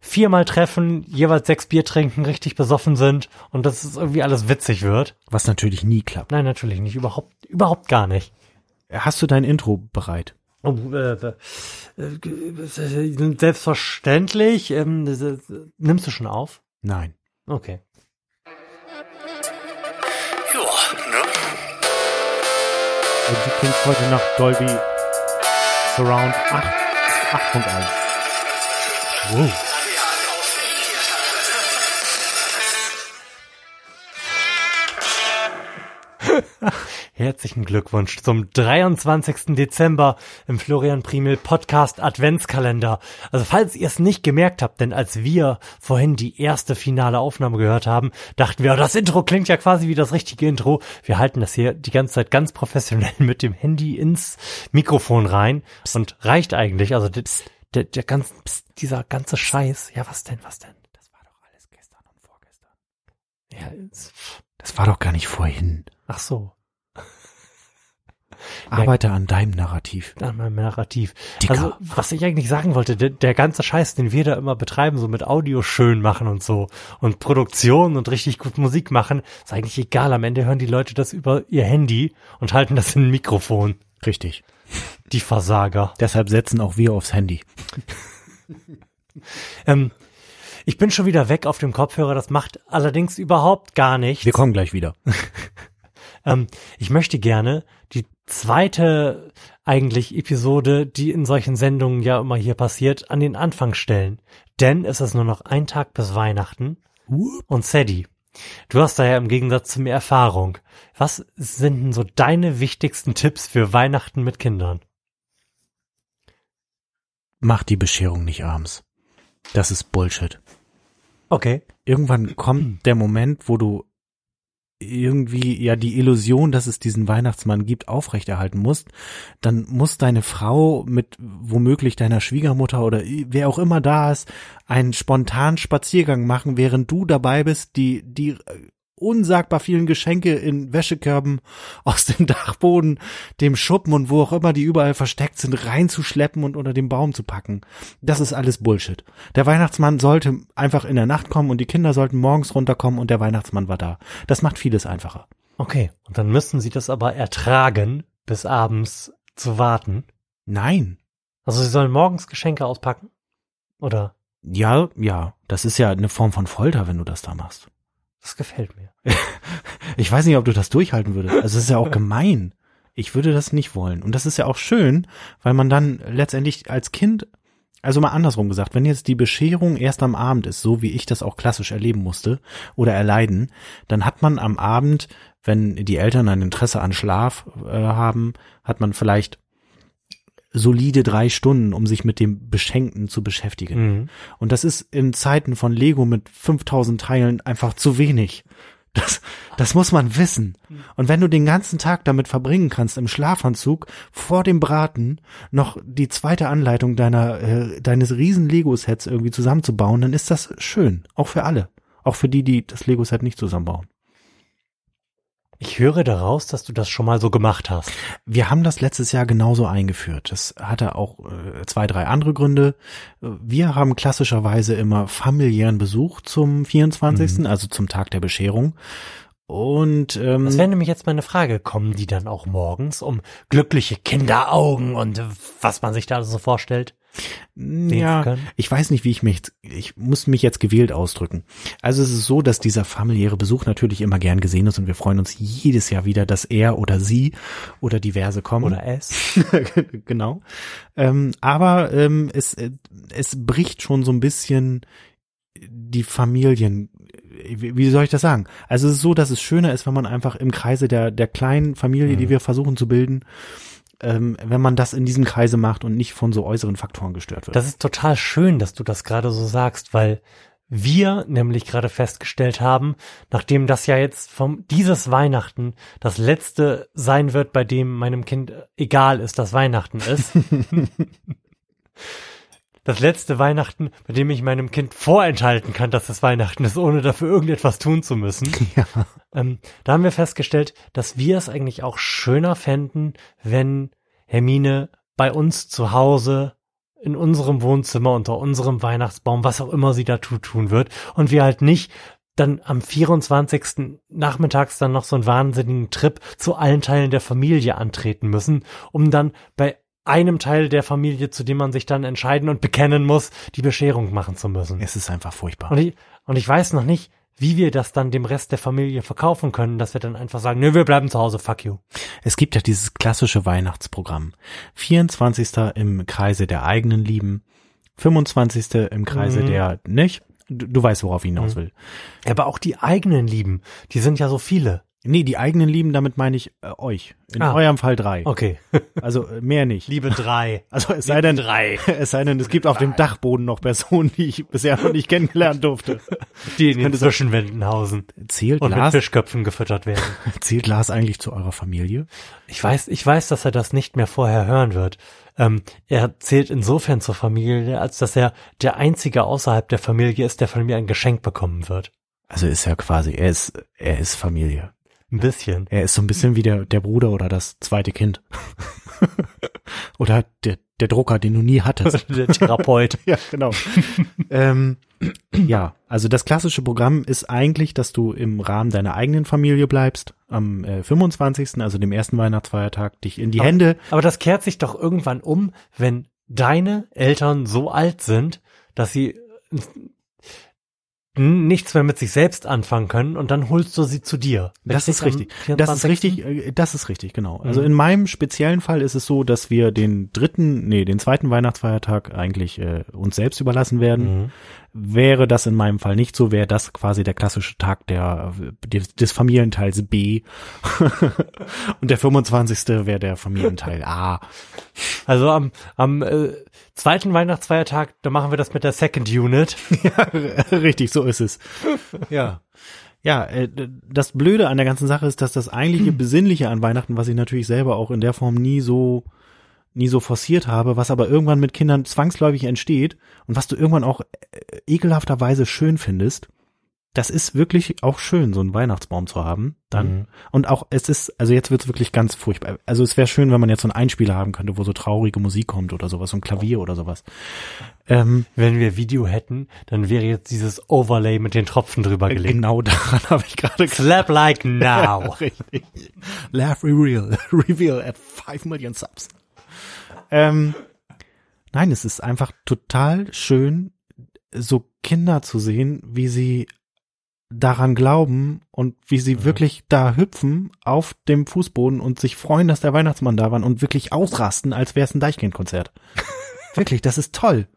viermal treffen, jeweils sechs Bier trinken, richtig besoffen sind und dass es irgendwie alles witzig wird. Was natürlich nie klappt. Nein, natürlich nicht. Überhaupt, überhaupt gar nicht. Hast du dein Intro bereit? Oh, äh, äh, äh, selbstverständlich. Ähm, äh, nimmst du schon auf? Nein. Okay. Ja, ne? Und du klingst heute nach Dolby Surround 8, 8.1. Wow. Herzlichen Glückwunsch zum 23. Dezember im Florian Primel Podcast Adventskalender. Also falls ihr es nicht gemerkt habt, denn als wir vorhin die erste finale Aufnahme gehört haben, dachten wir, oh, das Intro klingt ja quasi wie das richtige Intro. Wir halten das hier die ganze Zeit ganz professionell mit dem Handy ins Mikrofon rein und reicht eigentlich. Also der, der, der ganz, dieser ganze Scheiß. Ja, was denn, was denn? Das war doch alles gestern und vorgestern. Ja, das war doch gar nicht vorhin. Ach so. Arbeite an deinem Narrativ. An meinem Narrativ. Dicker. Also, was ich eigentlich sagen wollte, der, der, ganze Scheiß, den wir da immer betreiben, so mit Audio schön machen und so und Produktion und richtig gut Musik machen, ist eigentlich egal. Am Ende hören die Leute das über ihr Handy und halten das in ein Mikrofon. Richtig. Die Versager. Deshalb setzen auch wir aufs Handy. ähm, ich bin schon wieder weg auf dem Kopfhörer, das macht allerdings überhaupt gar nichts. Wir kommen gleich wieder. ähm, ich möchte gerne die zweite eigentlich Episode, die in solchen Sendungen ja immer hier passiert, an den Anfang stellen. Denn es ist nur noch ein Tag bis Weihnachten. Und Sadie, du hast da ja im Gegensatz zu mir Erfahrung. Was sind denn so deine wichtigsten Tipps für Weihnachten mit Kindern? Mach die Bescherung nicht abends. Das ist Bullshit. Okay. Irgendwann kommt der Moment, wo du irgendwie ja die Illusion, dass es diesen Weihnachtsmann gibt, aufrechterhalten musst, dann muss deine Frau mit womöglich deiner Schwiegermutter oder wer auch immer da ist, einen spontanen Spaziergang machen, während du dabei bist, die die unsagbar vielen Geschenke in Wäschekörben aus dem Dachboden, dem Schuppen und wo auch immer die überall versteckt sind, reinzuschleppen und unter dem Baum zu packen. Das ist alles Bullshit. Der Weihnachtsmann sollte einfach in der Nacht kommen und die Kinder sollten morgens runterkommen und der Weihnachtsmann war da. Das macht vieles einfacher. Okay, und dann müssen sie das aber ertragen, bis abends zu warten. Nein. Also sie sollen morgens Geschenke auspacken? Oder? Ja, ja. Das ist ja eine Form von Folter, wenn du das da machst. Das gefällt mir. ich weiß nicht, ob du das durchhalten würdest. Also es ist ja auch gemein. Ich würde das nicht wollen. Und das ist ja auch schön, weil man dann letztendlich als Kind, also mal andersrum gesagt, wenn jetzt die Bescherung erst am Abend ist, so wie ich das auch klassisch erleben musste oder erleiden, dann hat man am Abend, wenn die Eltern ein Interesse an Schlaf äh, haben, hat man vielleicht solide drei Stunden, um sich mit dem Beschenkten zu beschäftigen. Mhm. Und das ist in Zeiten von Lego mit 5000 Teilen einfach zu wenig. Das, das muss man wissen. Und wenn du den ganzen Tag damit verbringen kannst, im Schlafanzug vor dem Braten noch die zweite Anleitung deiner, äh, deines riesen Lego-Sets irgendwie zusammenzubauen, dann ist das schön. Auch für alle. Auch für die, die das Lego-Set nicht zusammenbauen. Ich höre daraus, dass du das schon mal so gemacht hast. Wir haben das letztes Jahr genauso eingeführt. Das hatte auch äh, zwei, drei andere Gründe. Wir haben klassischerweise immer familiären Besuch zum 24., mhm. also zum Tag der Bescherung. Und ähm, das wäre nämlich jetzt meine Frage. Kommen die dann auch morgens um glückliche Kinderaugen und was man sich da so vorstellt? Ja, ich weiß nicht, wie ich mich, ich muss mich jetzt gewählt ausdrücken. Also es ist so, dass dieser familiäre Besuch natürlich immer gern gesehen ist und wir freuen uns jedes Jahr wieder, dass er oder sie oder diverse kommen. Oder es. genau. Ähm, aber ähm, es, es bricht schon so ein bisschen die Familien, wie soll ich das sagen? Also es ist so, dass es schöner ist, wenn man einfach im Kreise der, der kleinen Familie, mhm. die wir versuchen zu bilden, ähm, wenn man das in diesem Kreise macht und nicht von so äußeren Faktoren gestört wird. Das ist total schön, dass du das gerade so sagst, weil wir nämlich gerade festgestellt haben, nachdem das ja jetzt vom dieses Weihnachten das letzte sein wird, bei dem meinem Kind egal ist, dass Weihnachten ist. das letzte Weihnachten, bei dem ich meinem Kind vorenthalten kann, dass es Weihnachten ist, ohne dafür irgendetwas tun zu müssen. Ja. Ähm, da haben wir festgestellt, dass wir es eigentlich auch schöner fänden, wenn Hermine bei uns zu Hause in unserem Wohnzimmer unter unserem Weihnachtsbaum, was auch immer sie da tun wird. Und wir halt nicht dann am 24. nachmittags dann noch so einen wahnsinnigen Trip zu allen Teilen der Familie antreten müssen, um dann bei einem Teil der Familie, zu dem man sich dann entscheiden und bekennen muss, die Bescherung machen zu müssen. Es ist einfach furchtbar. Und ich, und ich weiß noch nicht, wie wir das dann dem Rest der Familie verkaufen können, dass wir dann einfach sagen, nö, wir bleiben zu Hause, fuck you. Es gibt ja dieses klassische Weihnachtsprogramm. 24. im Kreise der eigenen Lieben, 25. im Kreise Mhm. der nicht. Du, du weißt, worauf ich hinaus Mhm. will. Aber auch die eigenen Lieben, die sind ja so viele. Nee, die eigenen Lieben, damit meine ich äh, euch. In Ah. eurem Fall drei. Okay. Also äh, mehr nicht. Liebe drei. Also es sei denn, drei. es sei denn, es gibt auf dem Dachboden noch Personen, die ich bisher noch nicht kennengelernt durfte. Die in den Zwischenwänden hausen Zählt und mit Lars, Fischköpfen gefüttert werden. zählt Lars eigentlich zu eurer Familie? Ich weiß, ich weiß, dass er das nicht mehr vorher hören wird. Ähm, er zählt insofern zur Familie, als dass er der einzige außerhalb der Familie ist, der von mir ein Geschenk bekommen wird. Also ist ja quasi, er ist, er ist Familie. Ein bisschen. Er ist so ein bisschen wie der, der Bruder oder das zweite Kind. oder der, der Drucker, den du nie hattest. der Therapeut. ja, genau. ähm, ja, also das klassische Programm ist eigentlich, dass du im Rahmen deiner eigenen Familie bleibst, am äh, 25., also dem ersten Weihnachtsfeiertag, dich in die Aber- Hände, Aber das kehrt sich doch irgendwann um, wenn deine Eltern so alt sind, dass sie nichts mehr mit sich selbst anfangen können und dann holst du sie zu dir. Das ist richtig. Das ist richtig, äh, das ist richtig, genau. Also Mhm. in meinem speziellen Fall ist es so, dass wir den dritten, nee, den zweiten Weihnachtsfeiertag eigentlich äh, uns selbst überlassen werden. Mhm. Wäre das in meinem Fall nicht so, wäre das quasi der klassische Tag der, des, des Familienteils B. Und der 25. wäre der Familienteil A. Also am, am äh, zweiten Weihnachtsfeiertag, da machen wir das mit der Second Unit. Richtig, so ist es. Ja. Ja, äh, das Blöde an der ganzen Sache ist, dass das eigentliche Besinnliche an Weihnachten, was ich natürlich selber auch in der Form nie so nie so forciert habe, was aber irgendwann mit Kindern zwangsläufig entsteht und was du irgendwann auch äh, ekelhafterweise schön findest, das ist wirklich auch schön, so einen Weihnachtsbaum zu haben. Dann Mhm. und auch es ist, also jetzt wird's wirklich ganz furchtbar. Also es wäre schön, wenn man jetzt so einen Einspieler haben könnte, wo so traurige Musik kommt oder sowas, so ein Klavier oder sowas. Ähm, Wenn wir Video hätten, dann wäre jetzt dieses Overlay mit den Tropfen drüber gelegt. genau daran habe ich gerade Slap like now. Richtig. Laugh reveal, reveal at 5 Million Subs. Ähm, nein, es ist einfach total schön, so Kinder zu sehen, wie sie daran glauben und wie sie Mhm. wirklich da hüpfen auf dem Fußboden und sich freuen, dass der Weihnachtsmann da war und wirklich ausrasten, als wäre es ein Deichkind-Konzert. wirklich, das ist toll.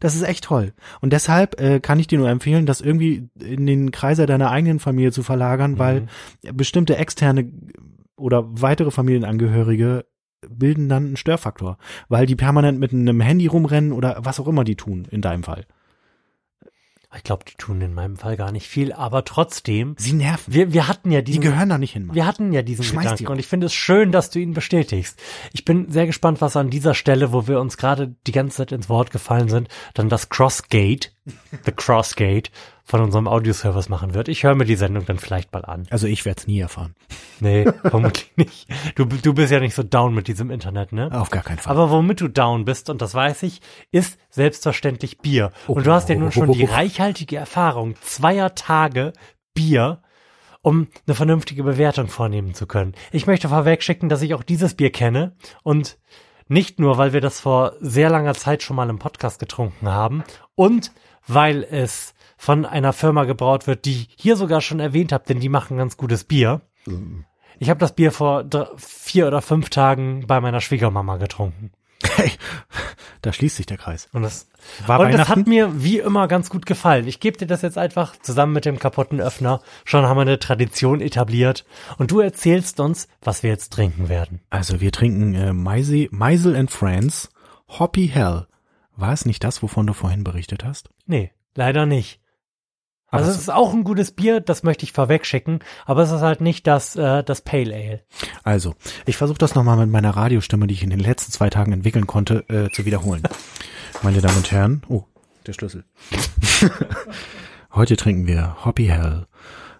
Das ist echt toll. Und deshalb äh, kann ich dir nur empfehlen, das irgendwie in den Kreise deiner eigenen Familie zu verlagern, weil bestimmte externe oder weitere Familienangehörige bilden dann einen Störfaktor, weil die permanent mit einem Handy rumrennen oder was auch immer die tun in deinem Fall. Ich glaube, die tun in meinem Fall gar nicht viel, aber trotzdem, Sie nerven. wir, wir hatten ja Die diesen, gehören da nicht hin. Mann. wir hatten ja diesen Schmeiß Gedanken die und ich finde es schön, dass du ihn bestätigst. Ich bin sehr gespannt, was an dieser Stelle, wo wir uns gerade die ganze Zeit ins Wort gefallen sind, dann das Crossgate, the Crossgate von unserem Audioservice machen wird. Ich höre mir die Sendung dann vielleicht mal an. Also ich werde es nie erfahren. Nee, vermutlich nicht. Du, du bist ja nicht so down mit diesem Internet, ne? Auf gar keinen Fall. Aber womit du down bist, und das weiß ich, ist selbstverständlich Bier. Und du hast ja nun schon die reichhaltige Erfahrung zweier Tage Bier, um eine vernünftige Bewertung vornehmen zu können. Ich möchte vorweg schicken, dass ich auch dieses Bier kenne und nicht nur, weil wir das vor sehr langer Zeit schon mal im Podcast getrunken haben und weil es von einer Firma gebraut wird, die ich hier sogar schon erwähnt habe, denn die machen ganz gutes Bier. Ich habe das Bier vor drei, vier oder fünf Tagen bei meiner Schwiegermama getrunken. Hey, da schließt sich der Kreis. Und das, War und das hat mir wie immer ganz gut gefallen. Ich gebe dir das jetzt einfach zusammen mit dem kaputten Öffner. Schon haben wir eine Tradition etabliert. Und du erzählst uns, was wir jetzt trinken werden. Also wir trinken äh, Meisel, Meisel and Friends Hoppy Hell. War es nicht das, wovon du vorhin berichtet hast? Nee, leider nicht. Also es- ist auch ein gutes Bier, das möchte ich vorweg schicken, aber es ist halt nicht das, äh, das Pale Ale. Also, ich versuche das nochmal mit meiner Radiostimme, die ich in den letzten zwei Tagen entwickeln konnte, äh, zu wiederholen. Meine Damen und Herren, oh, der Schlüssel. Heute trinken wir Hoppy Hell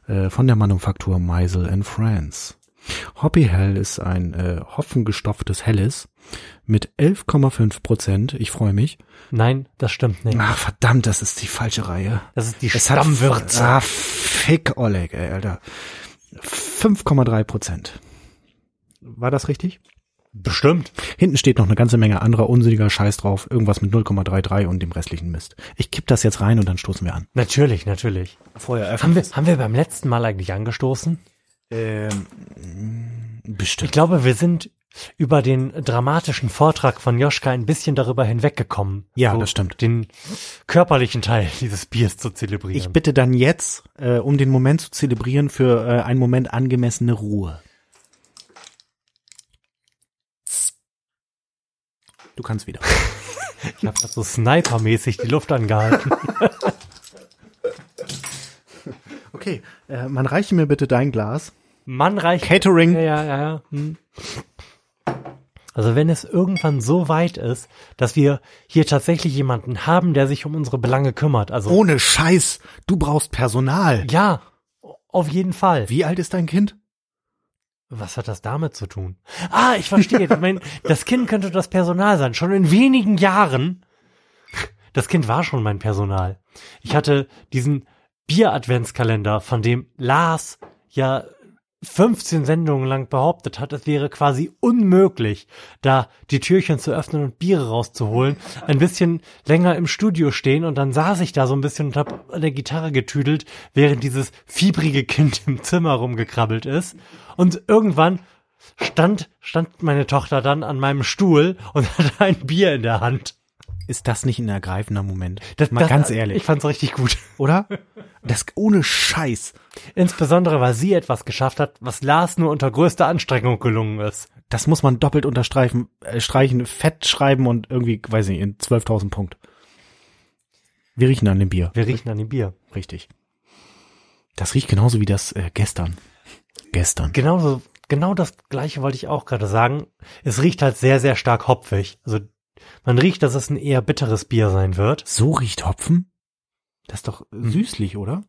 äh, von der Manufaktur Meisel and Friends. Hoppy Hell ist ein äh, hopfengestopftes Helles mit 11,5 Prozent. Ich freue mich. Nein, das stimmt nicht. Ach, verdammt, das ist die falsche Reihe. Das ist die Es Stammwürze. Hat, ah, fick Oleg, ey, Alter. 5,3 Prozent. War das richtig? Bestimmt. Hinten steht noch eine ganze Menge anderer unsinniger Scheiß drauf. Irgendwas mit 0,33 und dem restlichen Mist. Ich kipp das jetzt rein und dann stoßen wir an. Natürlich, natürlich. Vorher Haben wir, haben wir beim letzten Mal eigentlich angestoßen? Ähm, Ich bestimmt. glaube, wir sind über den dramatischen Vortrag von Joschka ein bisschen darüber hinweggekommen. Ja, das stimmt. Den körperlichen Teil dieses Biers zu zelebrieren. Ich bitte dann jetzt, äh, um den Moment zu zelebrieren, für äh, einen Moment angemessene Ruhe. Du kannst wieder. Ich habe so snipermäßig die Luft angehalten. Okay, äh, man reiche mir bitte dein Glas. Mann reicht. Catering. Ja, ja, ja, ja. Hm. Also wenn es irgendwann so weit ist, dass wir hier tatsächlich jemanden haben, der sich um unsere Belange kümmert. Also Ohne Scheiß, du brauchst Personal. ja, auf jeden Fall. Wie alt ist dein Kind? Was hat das damit zu tun? Ah, ich verstehe. Ich mein, das Kind könnte das Personal sein. Schon in wenigen Jahren. Das Kind war schon mein Personal. Ich hatte diesen Bier-Adventskalender, von dem Lars ja 15 Sendungen lang behauptet hat, es wäre quasi unmöglich, da die Türchen zu öffnen und Biere rauszuholen, ein bisschen länger im Studio stehen und dann saß ich da so ein bisschen und hab an der Gitarre getüdelt, während dieses fiebrige Kind im Zimmer rumgekrabbelt ist. Und irgendwann stand, stand meine Tochter dann an meinem Stuhl und hatte ein Bier in der Hand. Ist das nicht ein ergreifender Moment? Das, Mal das, ganz ehrlich, Ich fand's richtig gut. oder? Das ohne Scheiß. Insbesondere, weil sie etwas geschafft hat, was Lars nur unter größter Anstrengung gelungen ist. Das muss man doppelt unterstreichen, äh, streichen, fett schreiben und irgendwie, weiß ich nicht, in 12.000 Punkt. Wir riechen an dem Bier. Wir riechen an dem Bier. Richtig. Das riecht genauso wie das äh, gestern. Gestern. Genauso, genau das gleiche wollte ich auch gerade sagen. Es riecht halt sehr, sehr stark hopfig. Also man riecht, dass es ein eher bitteres Bier sein wird. So riecht Hopfen? Das ist doch äh, süßlich, oder?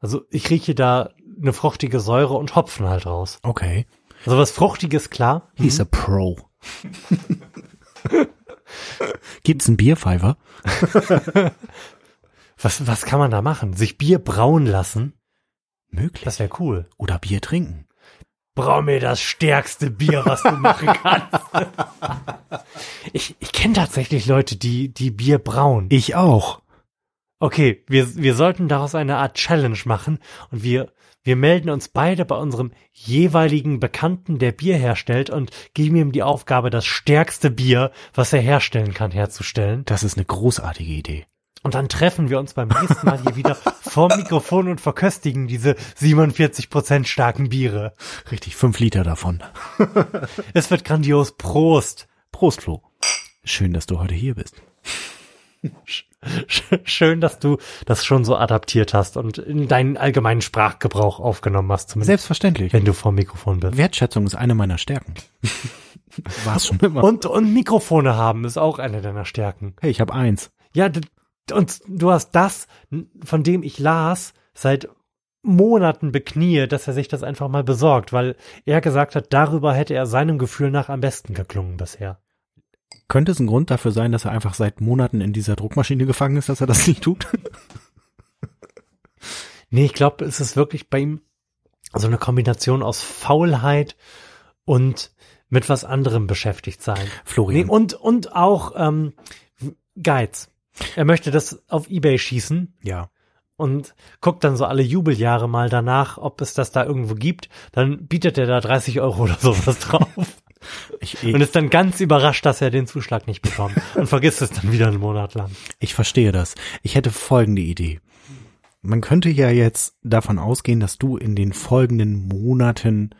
Also ich rieche da eine fruchtige Säure und Hopfen halt raus. Okay. Also was Fruchtiges, klar. He's a Pro. Gibt's einen Bierpfeifer? Was, was kann man da machen? Sich Bier brauen lassen? Möglich. Das wäre cool. Oder Bier trinken. Brau mir das stärkste Bier, was du machen kannst. Ich ich kenne tatsächlich Leute, die, die Bier brauen. Ich auch. Okay, wir, wir sollten daraus eine Art Challenge machen und wir, wir melden uns beide bei unserem jeweiligen Bekannten, der Bier herstellt und geben ihm die Aufgabe, das stärkste Bier, was er herstellen kann, herzustellen. Das ist eine großartige Idee. Und dann treffen wir uns beim nächsten Mal hier wieder vorm Mikrofon und verköstigen diese 47% starken Biere. Richtig, fünf Liter davon. Es wird grandios. Prost. Prost, Flo. Schön, dass du heute hier bist. Sch- Schön, dass du das schon so adaptiert hast und in deinen allgemeinen Sprachgebrauch aufgenommen hast, zumindest Selbstverständlich. wenn du vor Mikrofon bist. Wertschätzung ist eine meiner Stärken. War es schon immer. Und, und Mikrofone haben ist auch eine deiner Stärken. hey, ich habe eins. Ja, und du hast das, von dem ich las, seit Monaten beknie, dass er sich das einfach mal besorgt, weil er gesagt hat, darüber hätte er seinem Gefühl nach am besten geklungen bisher. Könnte es ein Grund dafür sein, dass er einfach seit Monaten in dieser Druckmaschine gefangen ist, dass er das nicht tut? Nee, ich glaube, es ist wirklich bei ihm so eine Kombination aus Faulheit und mit was anderem beschäftigt sein. Nee, Florian. und, und auch ähm, Geiz. Er möchte das auf Ebay schießen ja. und guckt dann so alle Jubeljahre mal danach, ob es das da irgendwo gibt. Dann bietet er da 30 Euro oder sowas drauf Ich, und ich, ist dann ganz überrascht, dass er den Zuschlag nicht bekommt und vergisst es dann wieder einen Monat lang. ich verstehe das. Ich hätte folgende Idee. Man könnte ja jetzt davon ausgehen, dass du in den folgenden Monaten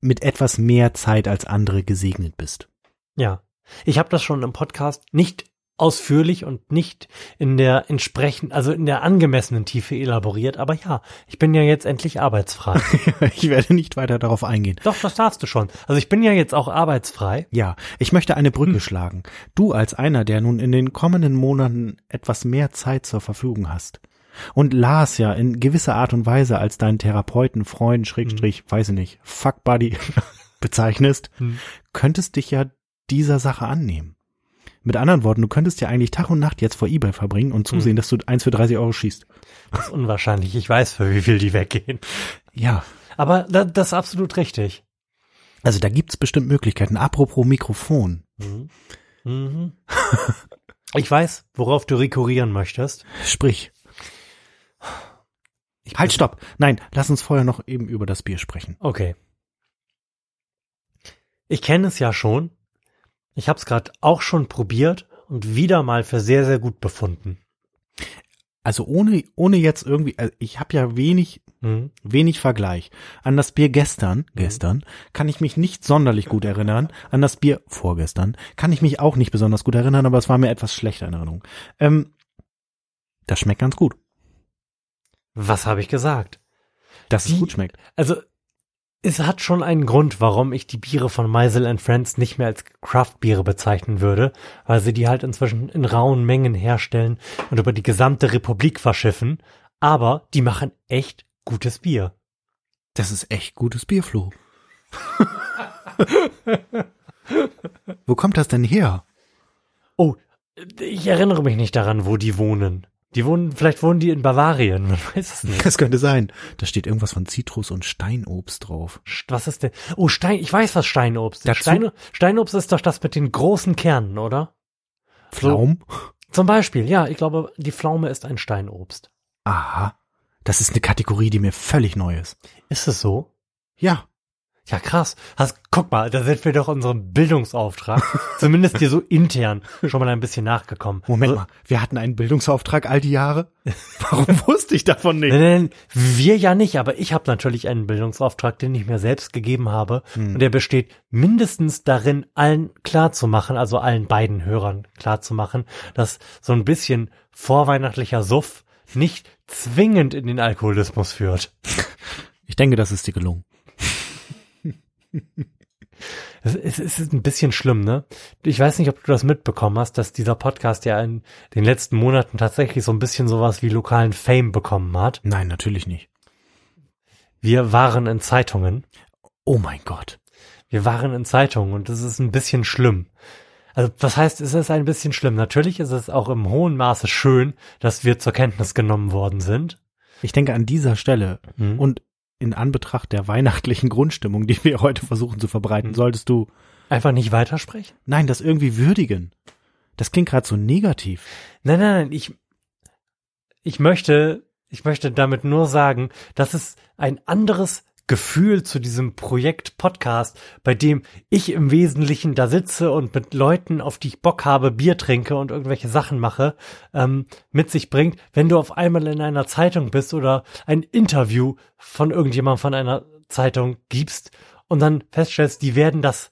mit etwas mehr Zeit als andere gesegnet bist. Ja, ich habe das schon im Podcast nicht ausführlich und nicht in der entsprechend, also in der angemessenen Tiefe elaboriert, aber ja, ich bin ja jetzt endlich arbeitsfrei. ich werde nicht weiter darauf eingehen. Doch, das darfst du schon. Also ich bin ja jetzt auch arbeitsfrei. Ja, ich möchte eine Brücke schlagen. Du als einer, der nun in den kommenden Monaten etwas mehr Zeit zur Verfügung hast, Und Lars ja in gewisser Art und Weise als deinen Therapeuten, Freund, Schrägstrich, Mhm. weiß ich nicht, Fuck Buddy bezeichnest, Hm. könntest dich ja dieser Sache annehmen. Mit anderen Worten, du könntest ja eigentlich Tag und Nacht jetzt vor Ebay verbringen und zusehen, Hm. dass du eins für 30 Euro schießt. Das ist unwahrscheinlich. Ich weiß, für wie viel die weggehen. Ja. Aber da, das ist absolut richtig. Also da gibt's bestimmt Möglichkeiten. Apropos Mikrofon. Mhm. Mhm. Ich weiß, worauf du rekurrieren möchtest. Sprich. halt, stopp. Nein, lass uns vorher noch eben über das Bier sprechen. Okay. Ich kenne es ja schon. Ich habe es gerade auch schon probiert und wieder mal für sehr, sehr gut befunden. Also ohne, ohne jetzt irgendwie, also ich habe ja wenig, Mhm. wenig Vergleich. An das Bier gestern, gestern, kann ich mich nicht sonderlich gut erinnern. An das Bier vorgestern kann ich mich auch nicht besonders gut erinnern, aber es war mir etwas schlechter in Erinnerung. Ähm, das schmeckt ganz gut. Was habe ich gesagt? Dass es Die- gut schmeckt. Also, es hat schon einen Grund, warum ich die Biere von Meisel and Friends nicht mehr als Craft-Biere bezeichnen würde, weil sie die halt inzwischen in rauen Mengen herstellen und über die gesamte Republik verschiffen. Aber die machen echt gutes Bier. Das ist echt gutes Bier, Flo. Wo kommt das denn her? Oh, ich erinnere mich nicht daran, wo die wohnen. Die wohnen, vielleicht wohnen die in Bavarien, man weiß es nicht. Das könnte sein. Da steht irgendwas von Zitrus und Steinobst drauf. Was ist denn? Oh, Stein, ich weiß, was Steinobst ist. Stein, Steinobst ist doch das mit den großen Kernen, oder? Pflaum? Zum Beispiel, ja, ich glaube, die Pflaume ist ein Steinobst. Aha. Das ist eine Kategorie, die mir völlig neu ist. Ist es so? Ja. Ja, krass. Hast, guck mal, da sind wir doch unserem Bildungsauftrag, zumindest hier so intern, schon mal ein bisschen nachgekommen. Moment so, mal. Wir hatten einen Bildungsauftrag all die Jahre. Warum wusste ich davon nicht? Nein, nein, nein, wir ja nicht, aber ich habe natürlich einen Bildungsauftrag, den ich mir selbst gegeben habe. Hm. Und der besteht mindestens darin, allen klarzumachen, also allen beiden Hörern klarzumachen, dass so ein bisschen vorweihnachtlicher Suff nicht zwingend in den Alkoholismus führt. Ich denke, das ist dir gelungen. Es, es, es ist ein bisschen schlimm, ne? Ich weiß nicht, ob du das mitbekommen hast, dass dieser Podcast ja in den letzten Monaten tatsächlich so ein bisschen sowas wie lokalen Fame bekommen hat. Nein, natürlich nicht. Wir waren in Zeitungen. Oh mein Gott. Wir waren in Zeitungen und das ist ein bisschen schlimm. Also, was heißt, es ist ein bisschen schlimm? Natürlich ist es auch im hohen Maße schön, dass wir zur Kenntnis genommen worden sind. Ich denke an dieser Stelle Mhm. und in Anbetracht der weihnachtlichen Grundstimmung, die wir heute versuchen zu verbreiten, Mhm. solltest du, Einfach nicht weitersprechen? nein, das irgendwie würdigen. Das klingt gerade so negativ. Nein, nein, nein, ich, ich möchte, ich möchte damit nur sagen, dass es ein anderes Gefühl zu diesem Projekt Podcast, bei dem ich im Wesentlichen da sitze und mit Leuten, auf die ich Bock habe, Bier trinke und irgendwelche Sachen mache, ähm, mit sich bringt, wenn du auf einmal in einer Zeitung bist oder ein Interview von irgendjemandem von einer Zeitung gibst und dann feststellst, die werden das,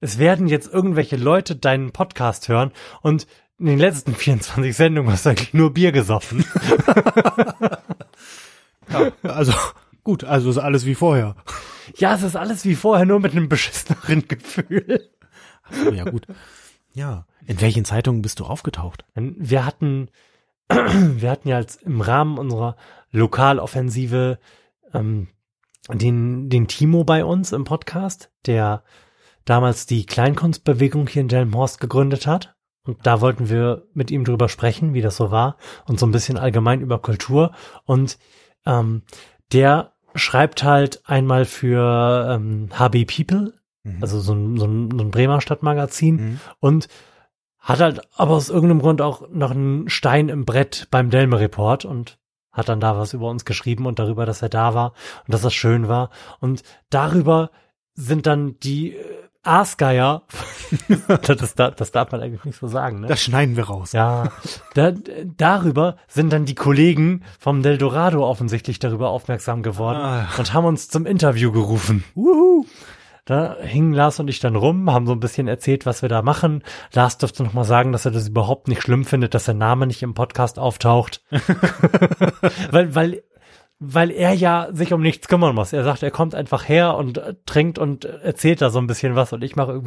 es werden jetzt irgendwelche Leute deinen Podcast hören und in den letzten 24 Sendungen hast du eigentlich nur Bier gesoffen. Also, gut, also ist alles wie vorher. Ja, es ist alles wie vorher, nur mit einem beschisseneren Gefühl. Oh, ja, gut. Ja. In welchen Zeitungen bist du aufgetaucht? Wir hatten, wir hatten ja als im Rahmen unserer Lokaloffensive ähm, den, den Timo bei uns im Podcast, der damals die Kleinkunstbewegung hier in Delmenhorst gegründet hat. Und da wollten wir mit ihm drüber sprechen, wie das so war und so ein bisschen allgemein über Kultur. Und ähm, der schreibt halt einmal für ähm, HB People, Mhm. also so ein, so ein, so ein Bremer Stadtmagazin Mhm. und hat halt aber aus irgendeinem Grund auch noch einen Stein im Brett beim Delme Report und hat dann da was über uns geschrieben und darüber, dass er da war und dass das schön war. Und darüber sind dann die äh, Aasgeier, das, da- das darf man eigentlich nicht so sagen, ne? Das schneiden wir raus. Ja, da, darüber sind dann die Kollegen vom Del Dorado offensichtlich darüber aufmerksam geworden Ah. und haben uns zum Interview gerufen. Wuhu. Da hingen Lars und ich dann rum, haben so ein bisschen erzählt, was wir da machen. Lars durfte noch mal sagen, dass er das überhaupt nicht schlimm findet, dass der Name nicht im Podcast auftaucht. weil, weil, weil er ja sich um nichts kümmern muss. Er sagt, er kommt einfach her und äh, trinkt und äh, erzählt da so ein bisschen was und ich mache irgendwie